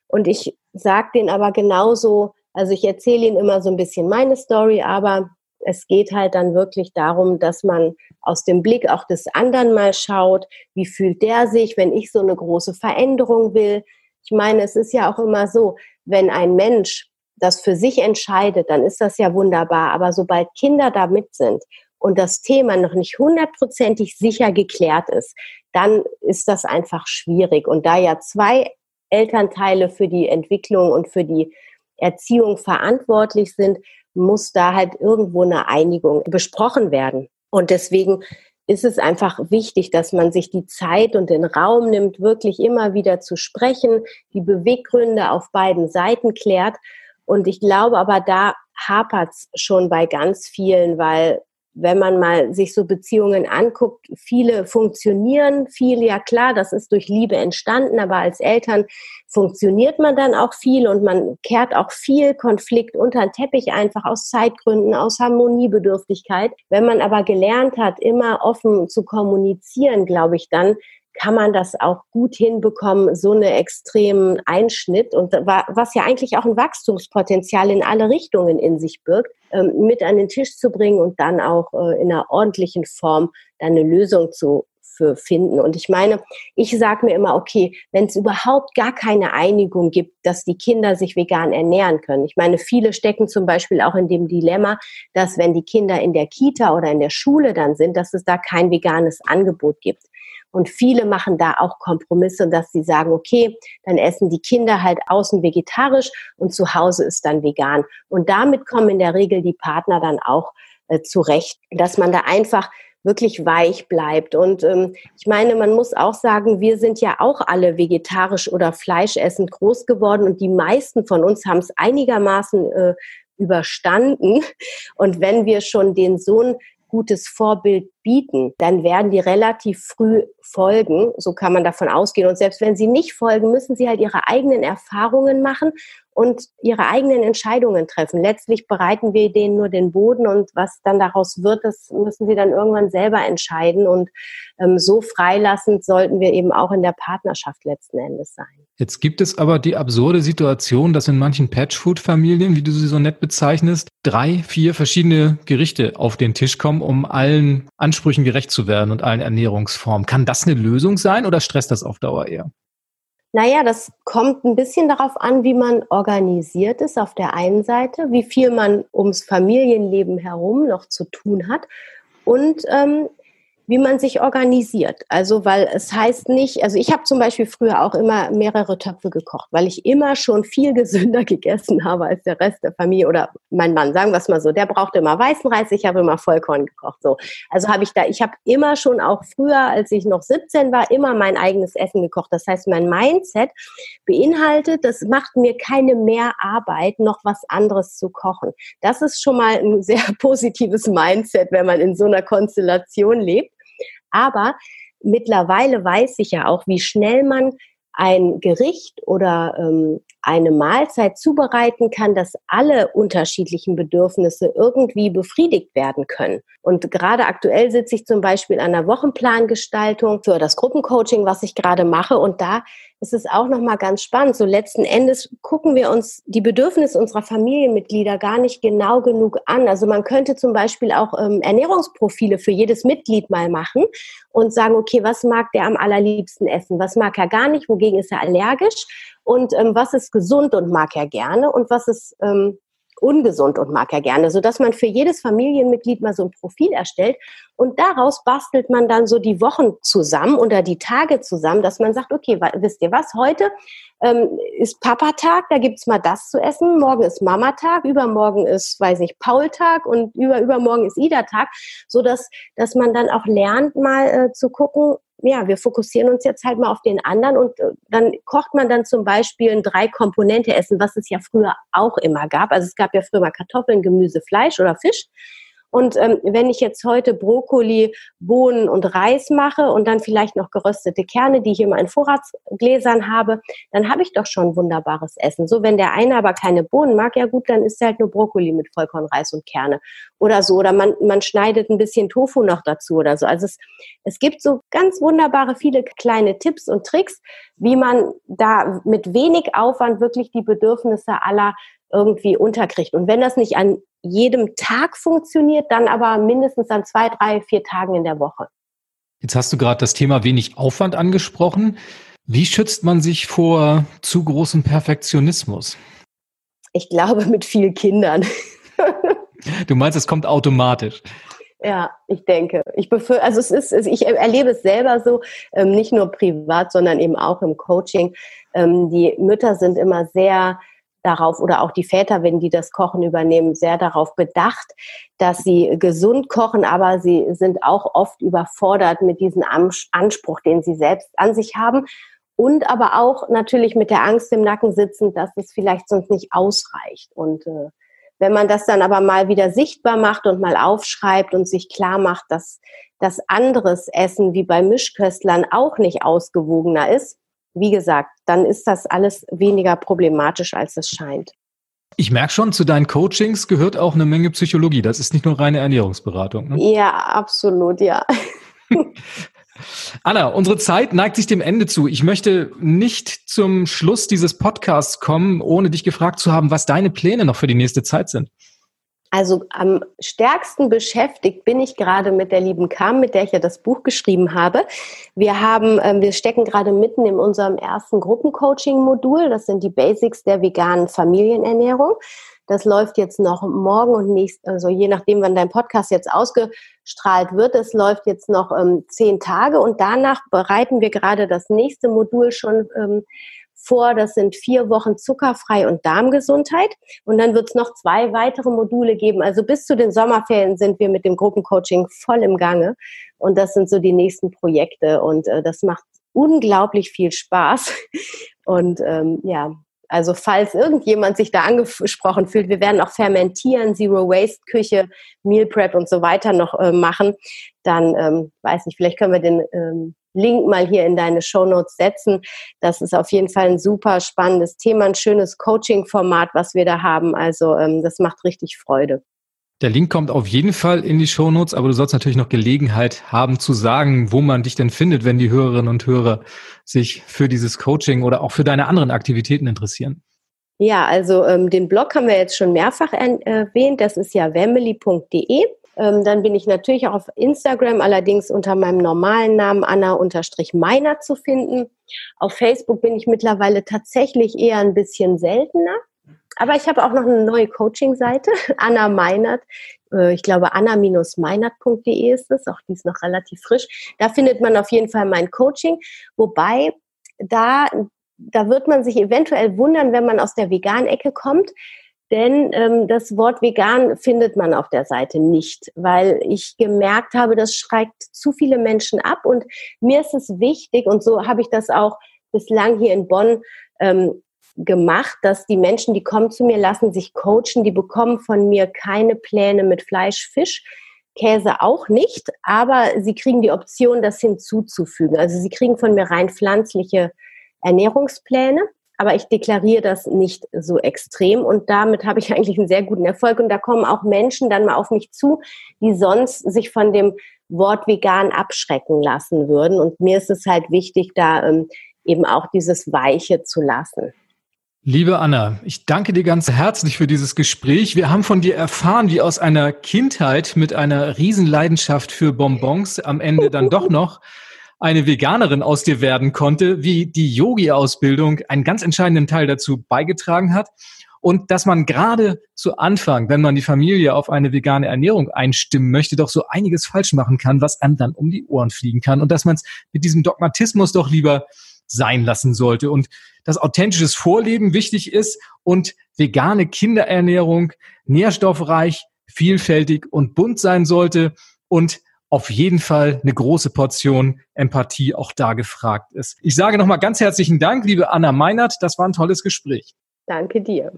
Speaker 2: Und ich sage denen aber genauso, also ich erzähle ihnen immer so ein bisschen meine Story, aber es geht halt dann wirklich darum, dass man aus dem Blick auch des anderen mal schaut, wie fühlt der sich, wenn ich so eine große Veränderung will. Ich meine, es ist ja auch immer so, wenn ein Mensch das für sich entscheidet, dann ist das ja wunderbar. Aber sobald Kinder da mit sind und das Thema noch nicht hundertprozentig sicher geklärt ist, dann ist das einfach schwierig. Und da ja zwei Elternteile für die Entwicklung und für die Erziehung verantwortlich sind, muss da halt irgendwo eine Einigung besprochen werden. Und deswegen ist es einfach wichtig, dass man sich die Zeit und den Raum nimmt, wirklich immer wieder zu sprechen, die Beweggründe auf beiden Seiten klärt und ich glaube aber, da hapert's schon bei ganz vielen, weil wenn man mal sich so Beziehungen anguckt, viele funktionieren, viel, ja klar, das ist durch Liebe entstanden, aber als Eltern funktioniert man dann auch viel und man kehrt auch viel Konflikt unter den Teppich einfach aus Zeitgründen, aus Harmoniebedürftigkeit. Wenn man aber gelernt hat, immer offen zu kommunizieren, glaube ich dann, kann man das auch gut hinbekommen, so eine extremen Einschnitt und was ja eigentlich auch ein Wachstumspotenzial in alle Richtungen in sich birgt, ähm, mit an den Tisch zu bringen und dann auch äh, in einer ordentlichen Form dann eine Lösung zu finden. Und ich meine, ich sage mir immer, okay, wenn es überhaupt gar keine Einigung gibt, dass die Kinder sich vegan ernähren können. Ich meine, viele stecken zum Beispiel auch in dem Dilemma, dass wenn die Kinder in der Kita oder in der Schule dann sind, dass es da kein veganes Angebot gibt. Und viele machen da auch Kompromisse, dass sie sagen, okay, dann essen die Kinder halt außen vegetarisch und zu Hause ist dann vegan. Und damit kommen in der Regel die Partner dann auch äh, zurecht, dass man da einfach wirklich weich bleibt. Und ähm, ich meine, man muss auch sagen, wir sind ja auch alle vegetarisch oder fleischessend groß geworden und die meisten von uns haben es einigermaßen äh, überstanden. Und wenn wir schon den Sohn gutes Vorbild bieten, dann werden die relativ früh folgen. So kann man davon ausgehen. Und selbst wenn sie nicht folgen, müssen sie halt ihre eigenen Erfahrungen machen und ihre eigenen Entscheidungen treffen. Letztlich bereiten wir denen nur den Boden und was dann daraus wird, das müssen sie dann irgendwann selber entscheiden. Und ähm, so freilassend sollten wir eben auch in der Partnerschaft letzten Endes sein.
Speaker 1: Jetzt gibt es aber die absurde Situation, dass in manchen Patchfood-Familien, wie du sie so nett bezeichnest, drei, vier verschiedene Gerichte auf den Tisch kommen, um allen Ansprüchen gerecht zu werden und allen Ernährungsformen. Kann das eine Lösung sein oder stresst das auf Dauer eher?
Speaker 2: Naja, das kommt ein bisschen darauf an, wie man organisiert ist auf der einen Seite, wie viel man ums Familienleben herum noch zu tun hat und ähm, wie man sich organisiert. Also, weil es heißt nicht, also ich habe zum Beispiel früher auch immer mehrere Töpfe gekocht, weil ich immer schon viel <laughs> gesünder gegessen habe als der Rest der Familie oder mein Mann, sagen wir es mal so, der brauchte immer weißen Reis, ich habe immer Vollkorn gekocht. So. Also habe ich da, ich habe immer schon auch früher, als ich noch 17 war, immer mein eigenes Essen gekocht. Das heißt, mein Mindset beinhaltet, das macht mir keine mehr Arbeit, noch was anderes zu kochen. Das ist schon mal ein <laughs> sehr positives Mindset, wenn man in so einer Konstellation lebt. Aber mittlerweile weiß ich ja auch, wie schnell man ein Gericht oder ähm, eine Mahlzeit zubereiten kann, dass alle unterschiedlichen Bedürfnisse irgendwie befriedigt werden können. Und gerade aktuell sitze ich zum Beispiel an der Wochenplangestaltung für das Gruppencoaching, was ich gerade mache. Und da ist es auch nochmal ganz spannend. So letzten Endes gucken wir uns die Bedürfnisse unserer Familienmitglieder gar nicht genau genug an. Also man könnte zum Beispiel auch ähm, Ernährungsprofile für jedes Mitglied mal machen und sagen, okay, was mag der am allerliebsten essen? Was mag er gar nicht? Wogegen ist er allergisch? und ähm, was ist gesund und mag er gerne und was ist ähm, ungesund und mag er gerne, so dass man für jedes Familienmitglied mal so ein Profil erstellt. Und daraus bastelt man dann so die Wochen zusammen oder die Tage zusammen, dass man sagt, okay, wisst ihr was, heute ähm, ist Papa-Tag, da gibt's mal das zu essen, morgen ist Mama-Tag, übermorgen ist, weiß ich, Paul-Tag und über, übermorgen ist Ida-Tag, so dass, dass man dann auch lernt, mal äh, zu gucken, ja, wir fokussieren uns jetzt halt mal auf den anderen und äh, dann kocht man dann zum Beispiel ein Drei-Komponente-Essen, was es ja früher auch immer gab. Also es gab ja früher mal Kartoffeln, Gemüse, Fleisch oder Fisch. Und ähm, wenn ich jetzt heute Brokkoli, Bohnen und Reis mache und dann vielleicht noch geröstete Kerne, die ich immer in Vorratsgläsern habe, dann habe ich doch schon wunderbares Essen. So, wenn der eine aber keine Bohnen mag, ja gut, dann ist er halt nur Brokkoli mit Vollkornreis und Kerne oder so. Oder man, man schneidet ein bisschen Tofu noch dazu oder so. Also es, es gibt so ganz wunderbare viele kleine Tipps und Tricks, wie man da mit wenig Aufwand wirklich die Bedürfnisse aller irgendwie unterkriegt. Und wenn das nicht an jedem Tag funktioniert, dann aber mindestens an zwei, drei, vier Tagen in der Woche.
Speaker 1: Jetzt hast du gerade das Thema wenig Aufwand angesprochen. Wie schützt man sich vor zu großem Perfektionismus?
Speaker 2: Ich glaube mit vielen Kindern. <laughs>
Speaker 1: du meinst, es kommt automatisch?
Speaker 2: Ja, ich denke. Ich befür also es ist, ich erlebe es selber so, ähm, nicht nur privat, sondern eben auch im Coaching. Ähm, die Mütter sind immer sehr darauf oder auch die Väter, wenn die das Kochen übernehmen, sehr darauf bedacht, dass sie gesund kochen, aber sie sind auch oft überfordert mit diesem Anspruch, den sie selbst an sich haben und aber auch natürlich mit der Angst im Nacken sitzen, dass es vielleicht sonst nicht ausreicht. Und äh, wenn man das dann aber mal wieder sichtbar macht und mal aufschreibt und sich klar macht, dass das anderes Essen wie bei Mischköstlern auch nicht ausgewogener ist, wie gesagt, dann ist das alles weniger problematisch, als es scheint.
Speaker 1: Ich merke schon, zu deinen Coachings gehört auch eine Menge Psychologie. Das ist nicht nur reine Ernährungsberatung.
Speaker 2: Ne? Ja, absolut, ja. <laughs>
Speaker 1: Anna, unsere Zeit neigt sich dem Ende zu. Ich möchte nicht zum Schluss dieses Podcasts kommen, ohne dich gefragt zu haben, was deine Pläne noch für die nächste Zeit sind.
Speaker 2: Also am stärksten beschäftigt bin ich gerade mit der lieben Kam, mit der ich ja das Buch geschrieben habe. Wir haben, äh, wir stecken gerade mitten in unserem ersten Gruppencoaching-Modul. Das sind die Basics der veganen Familienernährung. Das läuft jetzt noch morgen und nächst, also je nachdem, wann dein Podcast jetzt ausgestrahlt wird. Es läuft jetzt noch ähm, zehn Tage und danach bereiten wir gerade das nächste Modul schon ähm, vor. Das sind vier Wochen zuckerfrei und Darmgesundheit. Und dann wird es noch zwei weitere Module geben. Also bis zu den Sommerferien sind wir mit dem Gruppencoaching voll im Gange. Und das sind so die nächsten Projekte. Und äh, das macht unglaublich viel Spaß. <laughs> Und ähm, ja, Also falls irgendjemand sich da angesprochen fühlt, wir werden auch fermentieren, Zero Waste Küche, Meal Prep und so weiter noch äh, machen, dann ähm, weiß nicht, vielleicht können wir den ähm, Link mal hier in deine Show Notes setzen. Das ist auf jeden Fall ein super spannendes Thema, ein schönes Coaching-Format, was wir da haben. Also ähm, das macht richtig Freude.
Speaker 1: Der Link kommt auf jeden Fall in die Show Notes, aber du sollst natürlich noch Gelegenheit haben zu sagen, wo man dich denn findet, wenn die Hörerinnen und Hörer sich für dieses Coaching oder auch für deine anderen Aktivitäten interessieren.
Speaker 2: Ja, also ähm, den Blog haben wir jetzt schon mehrfach erwähnt. Das ist ja wemily.de. Ähm, dann bin ich natürlich auch auf Instagram, allerdings unter meinem normalen Namen Anna-Meiner zu finden. Auf Facebook bin ich mittlerweile tatsächlich eher ein bisschen seltener. Aber ich habe auch noch eine neue Coaching-Seite, <laughs> Anna Meinert. Äh, ich glaube, anna-meinert.de ist es. Auch die ist noch relativ frisch. Da findet man auf jeden Fall mein Coaching. Wobei, da, da wird man sich eventuell wundern, wenn man aus der Vegan-Ecke kommt. Denn ähm, das Wort vegan findet man auf der Seite nicht, weil ich gemerkt habe, das schreckt zu viele Menschen ab. Und mir ist es wichtig, und so habe ich das auch bislang hier in Bonn ähm, gemacht, dass die Menschen, die kommen zu mir, lassen sich coachen, die bekommen von mir keine Pläne mit Fleisch, Fisch, Käse auch nicht, aber sie kriegen die Option, das hinzuzufügen. Also sie kriegen von mir rein pflanzliche Ernährungspläne, aber ich deklariere das nicht so extrem und damit habe ich <laughs> eigentlich einen sehr guten Erfolg und da kommen auch Menschen dann mal auf mich zu, die sonst sich von dem Wort vegan abschrecken lassen würden und mir ist es halt wichtig, da ähm, eben auch dieses Weiche zu lassen.
Speaker 1: Liebe Anna, ich danke dir ganz herzlich für dieses Gespräch. Wir haben von dir erfahren, wie aus einer Kindheit mit einer Riesenleidenschaft für Bonbons am Ende dann doch noch eine Veganerin aus dir werden konnte, wie die Yogi-Ausbildung einen ganz entscheidenden Teil dazu beigetragen hat. Und dass man gerade zu Anfang, wenn man die Familie auf eine vegane Ernährung einstimmen möchte, doch so einiges falsch machen kann, was einem dann um die Ohren fliegen kann. Und dass man es mit diesem Dogmatismus doch lieber sein lassen sollte. Und dass authentisches Vorleben wichtig ist und vegane Kinderernährung nährstoffreich, vielfältig und bunt sein sollte. Und auf jeden Fall eine große Portion Empathie auch da gefragt ist. Ich sage nochmal ganz herzlichen Dank, liebe Anna Meinert. Das war ein tolles Gespräch.
Speaker 2: Danke dir.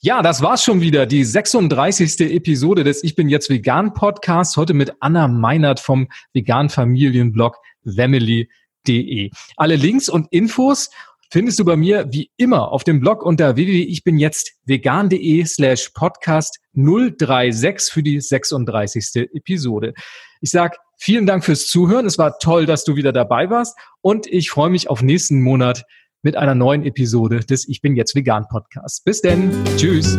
Speaker 1: Ja, das war's schon wieder. Die 36. Episode des Ich bin jetzt vegan Podcasts. Heute mit Anna Meinert vom Vegan Familienblog Family www.ichbinjetztvegan.de. Alle Links und Infos findest du bei mir wie immer auf dem Blog unter www.ichbinjetztvegan.de slash podcast 036 für die 36. Episode. Ich sag vielen Dank fürs Zuhören. Es war toll, dass du wieder dabei warst und ich freue mich auf nächsten Monat mit einer neuen Episode des Ich bin jetzt vegan Podcast. Bis denn. Tschüss.